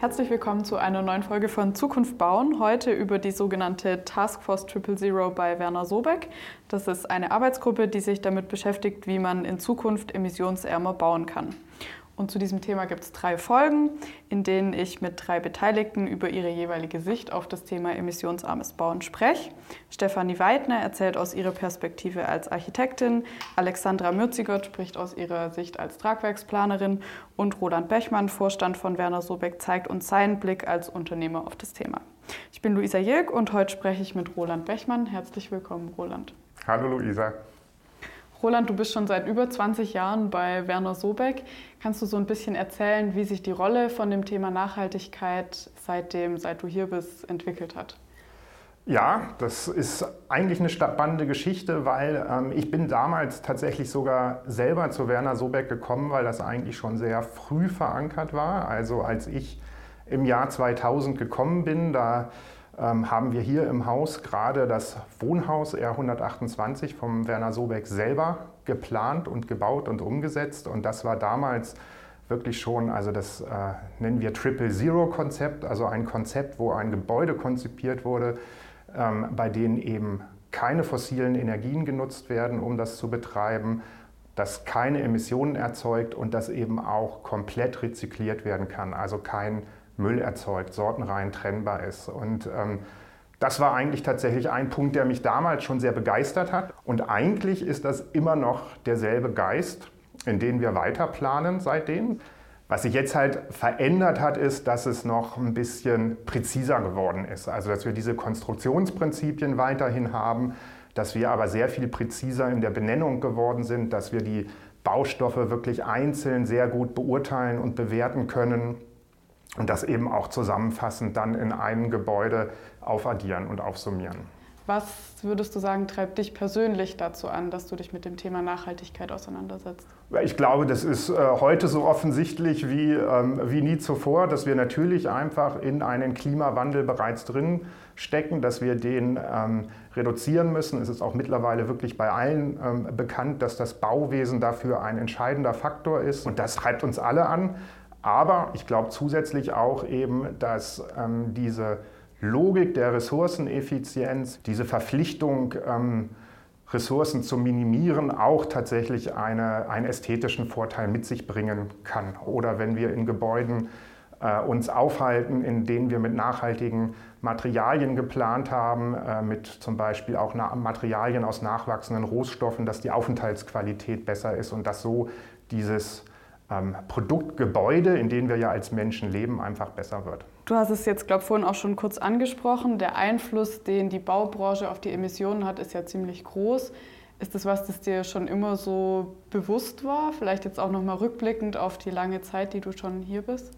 Herzlich willkommen zu einer neuen Folge von Zukunft bauen. Heute über die sogenannte Taskforce Triple Zero bei Werner Sobeck. Das ist eine Arbeitsgruppe, die sich damit beschäftigt, wie man in Zukunft emissionsärmer bauen kann. Und zu diesem Thema gibt es drei Folgen, in denen ich mit drei Beteiligten über ihre jeweilige Sicht auf das Thema emissionsarmes Bauen spreche. Stefanie Weidner erzählt aus ihrer Perspektive als Architektin, Alexandra Mürzigott spricht aus ihrer Sicht als Tragwerksplanerin und Roland Bechmann, Vorstand von Werner Sobeck, zeigt uns seinen Blick als Unternehmer auf das Thema. Ich bin Luisa Jilk und heute spreche ich mit Roland Bechmann. Herzlich willkommen, Roland. Hallo Luisa. Roland, du bist schon seit über 20 Jahren bei Werner Sobeck. Kannst du so ein bisschen erzählen, wie sich die Rolle von dem Thema Nachhaltigkeit seitdem, seit du hier bist, entwickelt hat? Ja, das ist eigentlich eine spannende Geschichte, weil ähm, ich bin damals tatsächlich sogar selber zu Werner Sobeck gekommen, weil das eigentlich schon sehr früh verankert war. Also als ich im Jahr 2000 gekommen bin, da haben wir hier im Haus gerade das Wohnhaus R128 vom Werner Sobeck selber geplant und gebaut und umgesetzt. Und das war damals wirklich schon, also das äh, nennen wir Triple Zero Konzept, also ein Konzept, wo ein Gebäude konzipiert wurde, ähm, bei denen eben keine fossilen Energien genutzt werden, um das zu betreiben, das keine Emissionen erzeugt und das eben auch komplett rezykliert werden kann, also kein Müll erzeugt, sortenrein trennbar ist. Und ähm, das war eigentlich tatsächlich ein Punkt, der mich damals schon sehr begeistert hat. Und eigentlich ist das immer noch derselbe Geist, in den wir weiter planen seitdem. Was sich jetzt halt verändert hat, ist, dass es noch ein bisschen präziser geworden ist. Also dass wir diese Konstruktionsprinzipien weiterhin haben, dass wir aber sehr viel präziser in der Benennung geworden sind, dass wir die Baustoffe wirklich einzeln sehr gut beurteilen und bewerten können und das eben auch zusammenfassend dann in einem Gebäude aufaddieren und aufsummieren. Was würdest du sagen, treibt dich persönlich dazu an, dass du dich mit dem Thema Nachhaltigkeit auseinandersetzt? Ich glaube, das ist äh, heute so offensichtlich wie, ähm, wie nie zuvor, dass wir natürlich einfach in einen Klimawandel bereits drin stecken, dass wir den ähm, reduzieren müssen. Es ist auch mittlerweile wirklich bei allen ähm, bekannt, dass das Bauwesen dafür ein entscheidender Faktor ist. Und das treibt uns alle an. Aber ich glaube zusätzlich auch eben, dass ähm, diese Logik der Ressourceneffizienz, diese Verpflichtung, ähm, Ressourcen zu minimieren, auch tatsächlich eine, einen ästhetischen Vorteil mit sich bringen kann. Oder wenn wir in Gebäuden äh, uns aufhalten, in denen wir mit nachhaltigen Materialien geplant haben, äh, mit zum Beispiel auch Materialien aus nachwachsenden Rohstoffen, dass die Aufenthaltsqualität besser ist und dass so dieses ähm, Produktgebäude, in denen wir ja als Menschen leben, einfach besser wird. Du hast es jetzt, glaube ich, vorhin auch schon kurz angesprochen. Der Einfluss, den die Baubranche auf die Emissionen hat, ist ja ziemlich groß. Ist das was, das dir schon immer so bewusst war? Vielleicht jetzt auch nochmal rückblickend auf die lange Zeit, die du schon hier bist?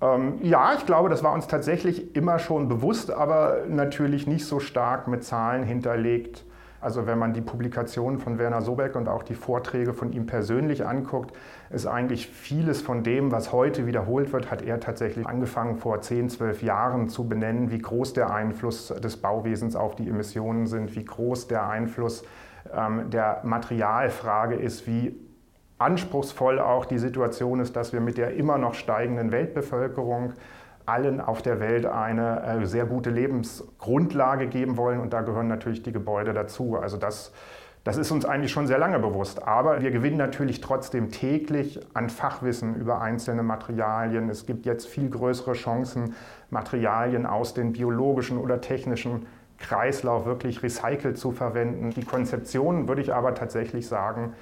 Ähm, ja, ich glaube, das war uns tatsächlich immer schon bewusst, aber natürlich nicht so stark mit Zahlen hinterlegt also wenn man die Publikationen von Werner Sobeck und auch die Vorträge von ihm persönlich anguckt, ist eigentlich vieles von dem, was heute wiederholt wird, hat er tatsächlich angefangen vor 10, 12 Jahren zu benennen, wie groß der Einfluss des Bauwesens auf die Emissionen sind, wie groß der Einfluss ähm, der Materialfrage ist, wie anspruchsvoll auch die Situation ist, dass wir mit der immer noch steigenden Weltbevölkerung allen auf der Welt eine äh, sehr gute Lebensgrundlage geben wollen. Und da gehören natürlich die Gebäude dazu. Also das, das ist uns eigentlich schon sehr lange bewusst. Aber wir gewinnen natürlich trotzdem täglich an Fachwissen über einzelne Materialien. Es gibt jetzt viel größere Chancen, Materialien aus den biologischen oder technischen Kreislauf wirklich recycelt zu verwenden. Die Konzeption würde ich aber tatsächlich sagen,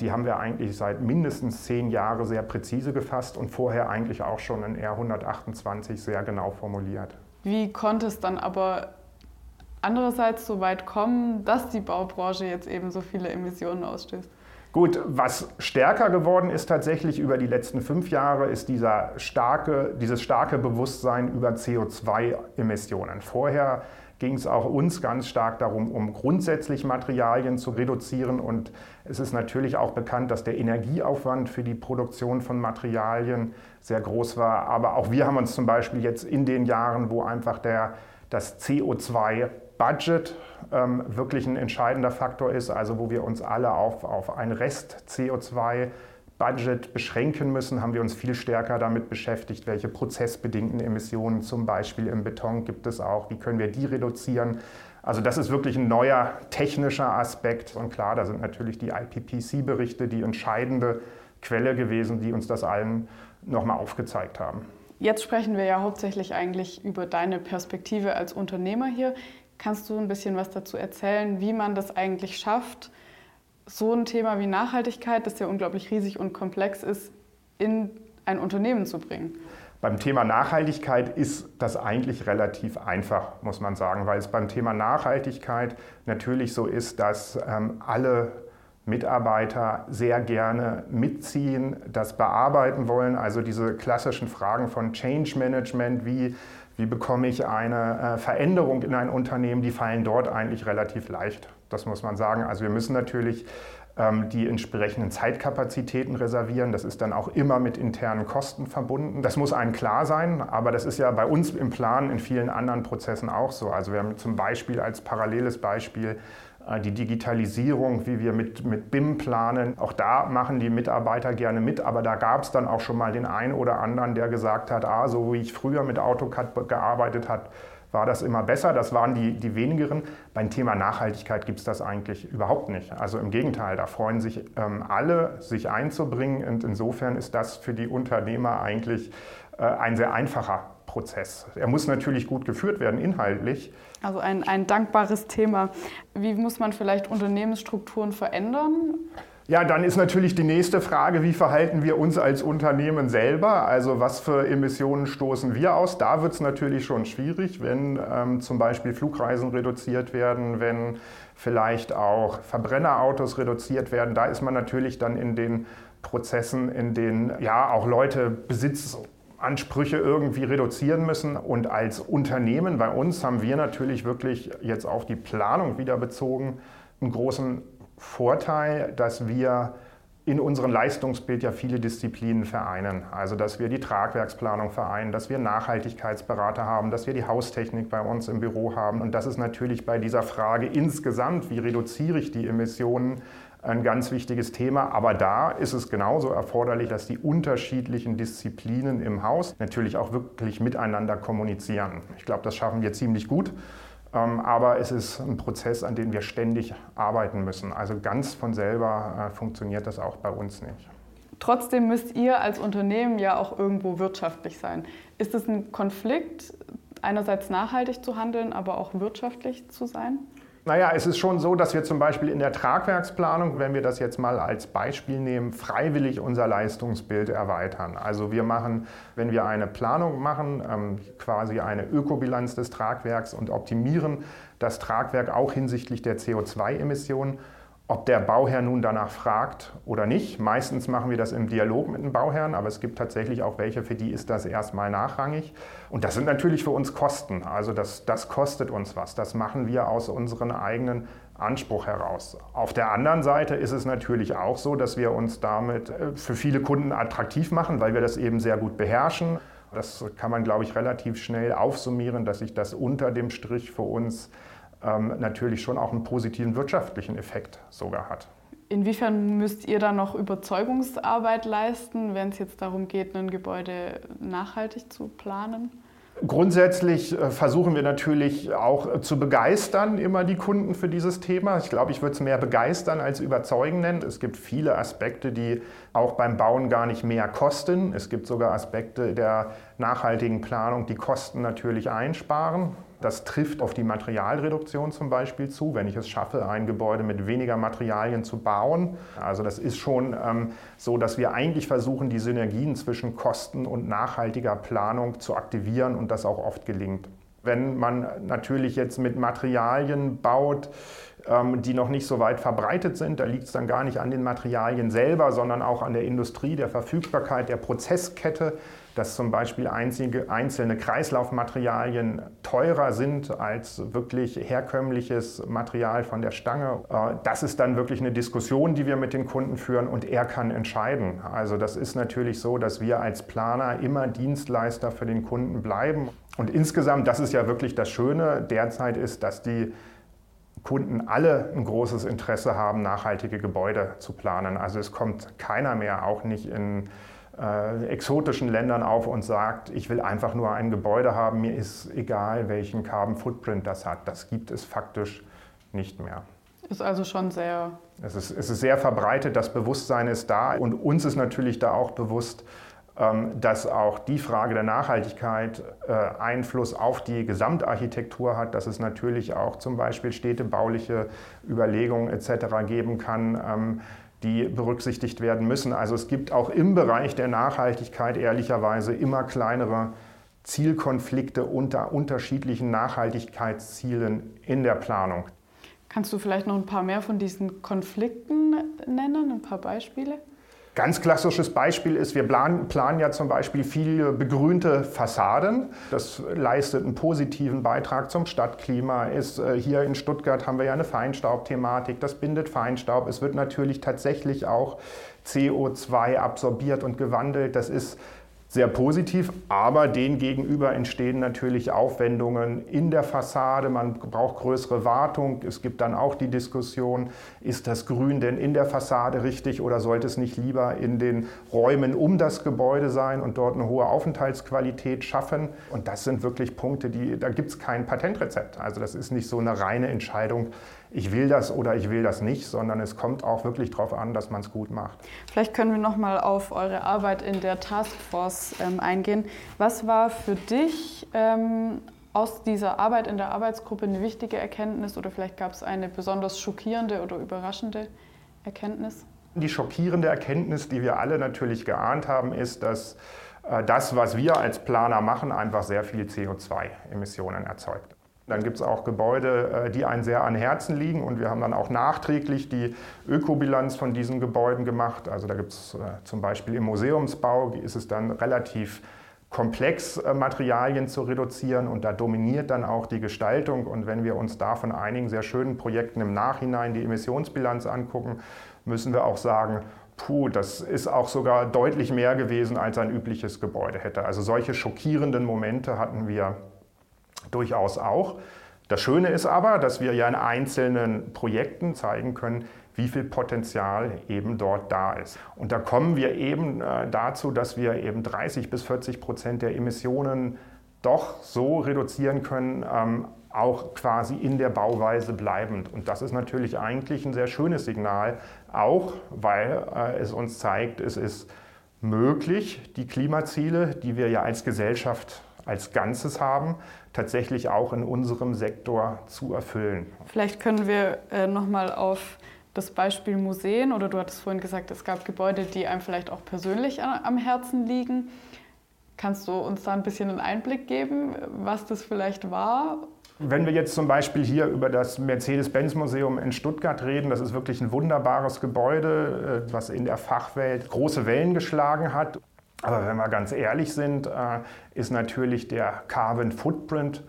die haben wir eigentlich seit mindestens zehn Jahren sehr präzise gefasst und vorher eigentlich auch schon in R128 sehr genau formuliert. Wie konnte es dann aber andererseits so weit kommen, dass die Baubranche jetzt eben so viele Emissionen ausstößt? Gut, was stärker geworden ist tatsächlich über die letzten fünf Jahre, ist dieser starke, dieses starke Bewusstsein über CO2-Emissionen. Vorher ging es auch uns ganz stark darum, um grundsätzlich Materialien zu reduzieren. Und es ist natürlich auch bekannt, dass der Energieaufwand für die Produktion von Materialien sehr groß war. Aber auch wir haben uns zum Beispiel jetzt in den Jahren, wo einfach der, das CO2-Budget ähm, wirklich ein entscheidender Faktor ist, also wo wir uns alle auf, auf ein Rest CO2 Budget beschränken müssen, haben wir uns viel stärker damit beschäftigt, welche prozessbedingten Emissionen zum Beispiel im Beton gibt es auch, wie können wir die reduzieren. Also das ist wirklich ein neuer technischer Aspekt und klar, da sind natürlich die IPPC-Berichte die entscheidende Quelle gewesen, die uns das allen nochmal aufgezeigt haben. Jetzt sprechen wir ja hauptsächlich eigentlich über deine Perspektive als Unternehmer hier. Kannst du ein bisschen was dazu erzählen, wie man das eigentlich schafft, so ein Thema wie Nachhaltigkeit, das ja unglaublich riesig und komplex ist, in ein Unternehmen zu bringen? Beim Thema Nachhaltigkeit ist das eigentlich relativ einfach, muss man sagen, weil es beim Thema Nachhaltigkeit natürlich so ist, dass ähm, alle Mitarbeiter sehr gerne mitziehen, das bearbeiten wollen. Also diese klassischen Fragen von Change Management, wie, wie bekomme ich eine äh, Veränderung in ein Unternehmen, die fallen dort eigentlich relativ leicht. Das muss man sagen. Also wir müssen natürlich ähm, die entsprechenden Zeitkapazitäten reservieren. Das ist dann auch immer mit internen Kosten verbunden. Das muss einem klar sein, aber das ist ja bei uns im Plan in vielen anderen Prozessen auch so. Also wir haben zum Beispiel als paralleles Beispiel äh, die Digitalisierung, wie wir mit, mit BIM planen. Auch da machen die Mitarbeiter gerne mit, aber da gab es dann auch schon mal den einen oder anderen, der gesagt hat, ah, so wie ich früher mit AutoCAD gearbeitet habe, war das immer besser. Das waren die, die wenigeren. Beim Thema Nachhaltigkeit gibt es das eigentlich überhaupt nicht. Also im Gegenteil, da freuen sich ähm, alle, sich einzubringen. Und insofern ist das für die Unternehmer eigentlich äh, ein sehr einfacher Prozess. Er muss natürlich gut geführt werden, inhaltlich. Also ein, ein dankbares Thema. Wie muss man vielleicht Unternehmensstrukturen verändern? Ja, dann ist natürlich die nächste Frage, wie verhalten wir uns als Unternehmen selber? Also was für Emissionen stoßen wir aus? Da wird es natürlich schon schwierig, wenn ähm, zum Beispiel Flugreisen reduziert werden, wenn vielleicht auch Verbrennerautos reduziert werden. Da ist man natürlich dann in den Prozessen, in denen ja auch Leute Besitzansprüche irgendwie reduzieren müssen. Und als Unternehmen bei uns haben wir natürlich wirklich jetzt auf die Planung wieder bezogen einen großen Vorteil, dass wir in unserem Leistungsbild ja viele Disziplinen vereinen. Also dass wir die Tragwerksplanung vereinen, dass wir Nachhaltigkeitsberater haben, dass wir die Haustechnik bei uns im Büro haben. Und das ist natürlich bei dieser Frage insgesamt, wie reduziere ich die Emissionen, ein ganz wichtiges Thema. Aber da ist es genauso erforderlich, dass die unterschiedlichen Disziplinen im Haus natürlich auch wirklich miteinander kommunizieren. Ich glaube, das schaffen wir ziemlich gut. Ähm, aber es ist ein Prozess, an dem wir ständig arbeiten müssen. Also ganz von selber äh, funktioniert das auch bei uns nicht. Trotzdem müsst ihr als Unternehmen ja auch irgendwo wirtschaftlich sein. Ist es ein Konflikt, einerseits nachhaltig zu handeln, aber auch wirtschaftlich zu sein? Naja, es ist schon so, dass wir zum Beispiel in der Tragwerksplanung, wenn wir das jetzt mal als Beispiel nehmen, freiwillig unser Leistungsbild erweitern. Also wir machen, wenn wir eine Planung machen, ähm, quasi eine Ökobilanz des Tragwerks und optimieren das Tragwerk auch hinsichtlich der CO2-Emissionen ob der Bauherr nun danach fragt oder nicht. Meistens machen wir das im Dialog mit dem Bauherrn, aber es gibt tatsächlich auch welche, für die ist das erstmal nachrangig. Und das sind natürlich für uns Kosten. Also das, das kostet uns was. Das machen wir aus unserem eigenen Anspruch heraus. Auf der anderen Seite ist es natürlich auch so, dass wir uns damit äh, für viele Kunden attraktiv machen, weil wir das eben sehr gut beherrschen. Das kann man, glaube ich, relativ schnell aufsummieren, dass sich das unter dem Strich für uns ähm, natürlich schon auch einen positiven wirtschaftlichen Effekt sogar hat. Inwiefern müsst ihr da noch Überzeugungsarbeit leisten, wenn es jetzt darum geht, ein Gebäude nachhaltig zu planen? Grundsätzlich äh, versuchen wir natürlich auch zu begeistern immer die Kunden für dieses Thema. Ich glaube, ich würde es mehr begeistern als überzeugen nennen. Es gibt viele Aspekte, die auch beim Bauen gar nicht mehr kosten. Es gibt sogar Aspekte der nachhaltigen Planung, die Kosten natürlich einsparen. Das trifft auf die Materialreduktion zum Beispiel zu, wenn ich es schaffe, ein Gebäude mit weniger Materialien zu bauen. Also das ist schon ähm, so, dass wir eigentlich versuchen, die Synergien zwischen Kosten und nachhaltiger Planung zu aktivieren und das auch oft gelingt. Wenn man natürlich jetzt mit Materialien baut, ähm, die noch nicht so weit verbreitet sind, da liegt es dann gar nicht an den Materialien selber, sondern auch an der Industrie, der Verfügbarkeit, der Prozesskette, dass zum Beispiel einzige, einzelne Kreislaufmaterialien teurer sind als wirklich herkömmliches Material von der Stange. Äh, das ist dann wirklich eine Diskussion, die wir mit den Kunden führen und er kann entscheiden. Also das ist natürlich so, dass wir als Planer immer Dienstleister für den Kunden bleiben. Und insgesamt, das ist ja wirklich das Schöne derzeit ist, dass die Kunden alle ein großes Interesse haben, nachhaltige Gebäude zu planen. Also es kommt keiner mehr, auch nicht in äh, exotischen Ländern auf und sagt, ich will einfach nur ein Gebäude haben, mir ist egal, welchen Carbon Footprint das hat. Das gibt es faktisch nicht mehr. Ist also schon sehr. Es ist, es ist sehr verbreitet, das Bewusstsein ist da und uns ist natürlich da auch bewusst, ähm, dass auch die Frage der Nachhaltigkeit äh, Einfluss auf die Gesamtarchitektur hat, dass es natürlich auch zum Beispiel städtebauliche Überlegungen etc. geben kann ähm, die berücksichtigt werden müssen. Also es gibt auch im Bereich der Nachhaltigkeit ehrlicherweise immer kleinere Zielkonflikte unter unterschiedlichen Nachhaltigkeitszielen in der Planung. Kannst du vielleicht noch ein paar mehr von diesen Konflikten nennen, ein paar Beispiele? Ganz klassisches Beispiel ist, wir planen, planen, ja zum Beispiel viele begrünte Fassaden. Das leistet einen positiven Beitrag zum Stadtklima. Ist, äh, hier in Stuttgart haben wir ja eine Feinstaubthematik, das bindet Feinstaub. Es wird natürlich tatsächlich auch CO2 absorbiert und gewandelt. Das ist sehr positiv, aber denen gegenüber entstehen natürlich Aufwendungen in der Fassade. Man braucht größere Wartung. Es gibt dann auch die Diskussion, ist das Grün denn in der Fassade richtig oder sollte es nicht lieber in den Räumen um das Gebäude sein und dort eine hohe Aufenthaltsqualität schaffen? Und das sind wirklich Punkte, die, da gibt es kein Patentrezept. Also das ist nicht so eine reine Entscheidung, ich will das oder ich will das nicht, sondern es kommt auch wirklich darauf an, dass man es gut macht. Vielleicht können wir noch mal auf eure Arbeit in der Taskforce ähm, eingehen. Was war für dich ähm, aus dieser Arbeit in der Arbeitsgruppe eine wichtige Erkenntnis oder vielleicht gab es eine besonders schockierende oder überraschende Erkenntnis? Die schockierende Erkenntnis, die wir alle natürlich geahnt haben, ist, dass äh, das, was wir als Planer machen, einfach sehr viel CO2-Emissionen erzeugt. Dann gibt es auch Gebäude, äh, die einem sehr an Herzen liegen und wir haben dann auch nachträglich die Ökobilanz von diesen Gebäuden gemacht. Also da gibt es äh, zum Beispiel im Museumsbau ist es dann relativ komplex, äh, Materialien zu reduzieren und da dominiert dann auch die Gestaltung. Und wenn wir uns da von einigen sehr schönen Projekten im Nachhinein die Emissionsbilanz angucken, müssen wir auch sagen, puh, das ist auch sogar deutlich mehr gewesen, als ein übliches Gebäude hätte. Also solche schockierenden Momente hatten wir durchaus auch. Das Schöne ist aber, dass wir ja in einzelnen Projekten zeigen können, wie viel Potenzial eben dort da ist. Und da kommen wir eben äh, dazu, dass wir eben 30 bis 40 Prozent der Emissionen doch so reduzieren können, ähm, auch quasi in der Bauweise bleibend. Und das ist natürlich eigentlich ein sehr schönes Signal, auch weil äh, es uns zeigt, es ist möglich, die Klimaziele, die wir ja als Gesellschaft als Ganzes haben, tatsächlich auch in unserem Sektor zu erfüllen. Vielleicht können wir äh, nochmal auf das Beispiel Museen oder du hattest vorhin gesagt, es gab Gebäude, die einem vielleicht auch persönlich am Herzen liegen. Kannst du uns da ein bisschen einen Einblick geben, was das vielleicht war? Wenn wir jetzt zum Beispiel hier über das Mercedes-Benz-Museum in Stuttgart reden, das ist wirklich ein wunderbares Gebäude, äh, was in der Fachwelt große Wellen geschlagen hat. Aber wenn wir ganz ehrlich sind, äh, ist natürlich der Carbon Footprint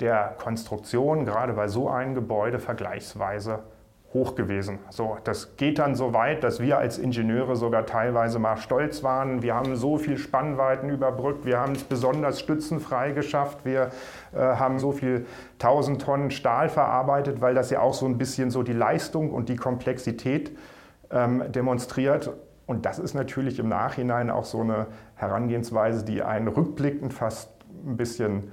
der Konstruktion, gerade bei so einem Gebäude, vergleichsweise hoch gewesen. So, das geht dann so weit, dass wir als Ingenieure sogar teilweise mal stolz waren. Wir haben so viel Spannweiten überbrückt, wir haben es besonders stützenfrei geschafft, wir äh, haben so viel 1000 Tonnen Stahl verarbeitet, weil das ja auch so ein bisschen so die Leistung und die Komplexität ähm, demonstriert. Und das ist natürlich im Nachhinein auch so eine Herangehensweise, die einen rückblickend fast ein bisschen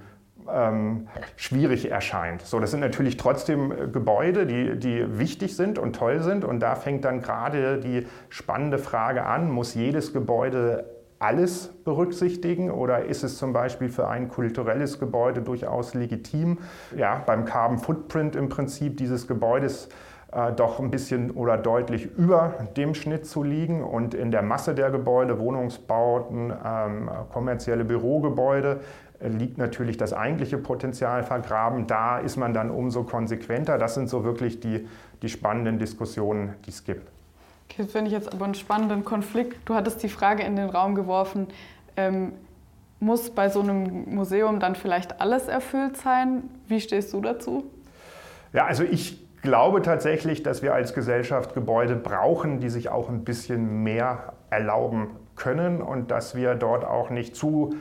ähm, schwierig erscheint. So, das sind natürlich trotzdem äh, Gebäude, die, die wichtig sind und toll sind. Und da fängt dann gerade die spannende Frage an, muss jedes Gebäude alles berücksichtigen oder ist es zum Beispiel für ein kulturelles Gebäude durchaus legitim, ja, beim Carbon Footprint im Prinzip dieses Gebäudes äh, doch ein bisschen oder deutlich über dem Schnitt zu liegen und in der Masse der Gebäude, Wohnungsbauten, ähm, kommerzielle Bürogebäude, liegt natürlich das eigentliche Potenzial vergraben. Da ist man dann umso konsequenter. Das sind so wirklich die, die spannenden Diskussionen, die es gibt. Okay, finde ich jetzt aber einen spannenden Konflikt. Du hattest die Frage in den Raum geworfen, ähm, muss bei so einem Museum dann vielleicht alles erfüllt sein? Wie stehst du dazu? Ja, also ich glaube tatsächlich, dass wir als Gesellschaft Gebäude brauchen, die sich auch ein bisschen mehr erlauben können und dass wir dort auch nicht zu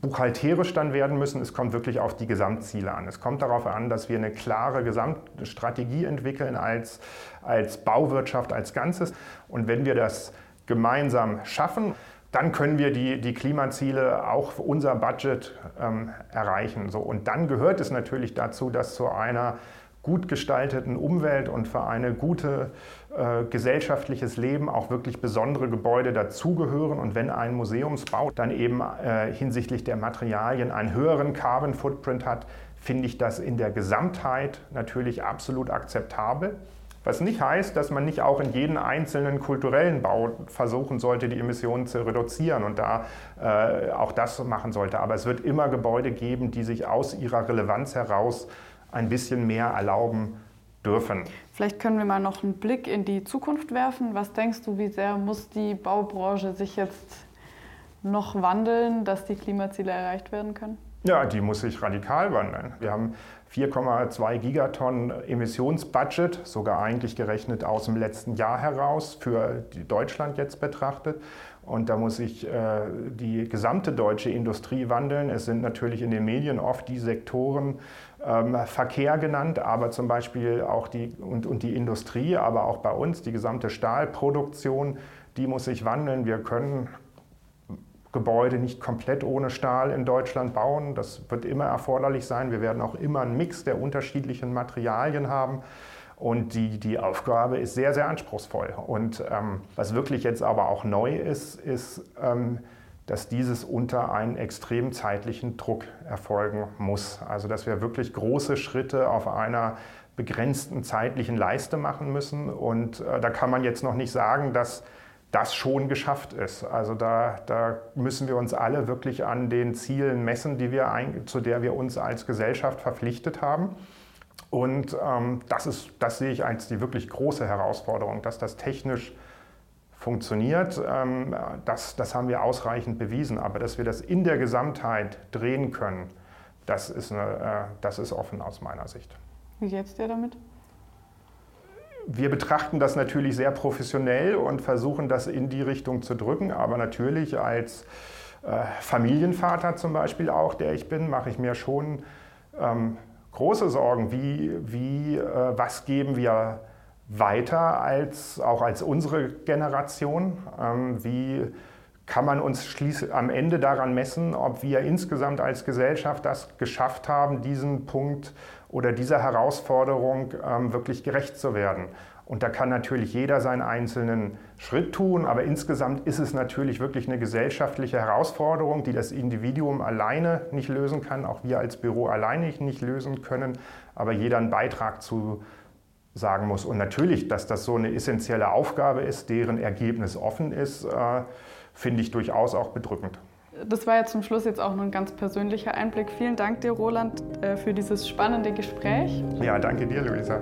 buchhalterisch dann werden müssen. Es kommt wirklich auf die Gesamtziele an. Es kommt darauf an, dass wir eine klare Gesamtstrategie entwickeln als, als Bauwirtschaft als Ganzes. Und wenn wir das gemeinsam schaffen, dann können wir die, die Klimaziele auch für unser Budget ähm, erreichen. So, und dann gehört es natürlich dazu, dass zu einer gut gestalteten Umwelt und für ein gute äh, gesellschaftliches Leben auch wirklich besondere Gebäude dazugehören. Und wenn ein Museumsbau dann eben äh, hinsichtlich der Materialien einen höheren Carbon Footprint hat, finde ich das in der Gesamtheit natürlich absolut akzeptabel. Was nicht heißt, dass man nicht auch in jedem einzelnen kulturellen Bau versuchen sollte, die Emissionen zu reduzieren und da äh, auch das machen sollte. Aber es wird immer Gebäude geben, die sich aus ihrer Relevanz heraus ein bisschen mehr erlauben dürfen. Vielleicht können wir mal noch einen Blick in die Zukunft werfen. Was denkst du, wie sehr muss die Baubranche sich jetzt noch wandeln, dass die Klimaziele erreicht werden können? Ja, die muss sich radikal wandeln. Wir haben 4,2 Gigatonnen Emissionsbudget, sogar eigentlich gerechnet aus dem letzten Jahr heraus, für Deutschland jetzt betrachtet. Und da muss sich äh, die gesamte deutsche Industrie wandeln. Es sind natürlich in den Medien oft die Sektoren ähm, Verkehr genannt, aber zum Beispiel auch die und, und die Industrie, aber auch bei uns die gesamte Stahlproduktion, die muss sich wandeln. Wir können Gebäude nicht komplett ohne Stahl in Deutschland bauen. Das wird immer erforderlich sein. Wir werden auch immer einen Mix der unterschiedlichen Materialien haben. Und die, die Aufgabe ist sehr, sehr anspruchsvoll. Und ähm, was wirklich jetzt aber auch neu ist, ist, ähm, dass dieses unter einen extremen zeitlichen Druck erfolgen muss. Also dass wir wirklich große Schritte auf einer begrenzten zeitlichen Leiste machen müssen. Und äh, da kann man jetzt noch nicht sagen, dass das schon geschafft ist. Also da, da müssen wir uns alle wirklich an den Zielen messen, die wir ein, zu der wir uns als Gesellschaft verpflichtet haben. Und ähm, das, ist, das sehe ich als die wirklich große Herausforderung, dass das technisch funktioniert. Ähm, das, das haben wir ausreichend bewiesen. Aber dass wir das in der Gesamtheit drehen können, das ist, eine, äh, das ist offen aus meiner Sicht. Wie geht's dir damit? wir betrachten das natürlich sehr professionell und versuchen das in die Richtung zu drücken. Aber natürlich als äh, Familienvater zum Beispiel auch, der ich bin, mache ich mir schon ähm, große Sorgen, wie, wie äh, was geben wir weiter als auch als unsere Generation, ähm, wie kann man uns schließlich am Ende daran messen, ob wir insgesamt als Gesellschaft das geschafft haben, diesen Punkt oder dieser Herausforderung ähm, wirklich gerecht zu werden. Und da kann natürlich jeder seinen einzelnen Schritt tun, aber insgesamt ist es natürlich wirklich eine gesellschaftliche Herausforderung, die das Individuum alleine nicht lösen kann, auch wir als Büro alleine nicht lösen können, aber jeder einen Beitrag zu sagen muss. Und natürlich, dass das so eine essentielle Aufgabe ist, deren Ergebnis offen ist, äh, finde ich durchaus auch bedrückend. Das war ja zum Schluss jetzt auch nur ein ganz persönlicher Einblick. Vielen Dank dir, Roland, äh, für dieses spannende Gespräch. Ja, danke dir, Luisa.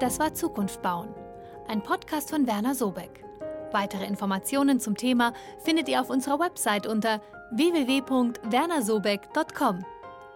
Das war Zukunft bauen, ein Podcast von Werner Sobeck. Weitere Informationen zum Thema findet ihr auf unserer Website unter www.wernersobeck.com.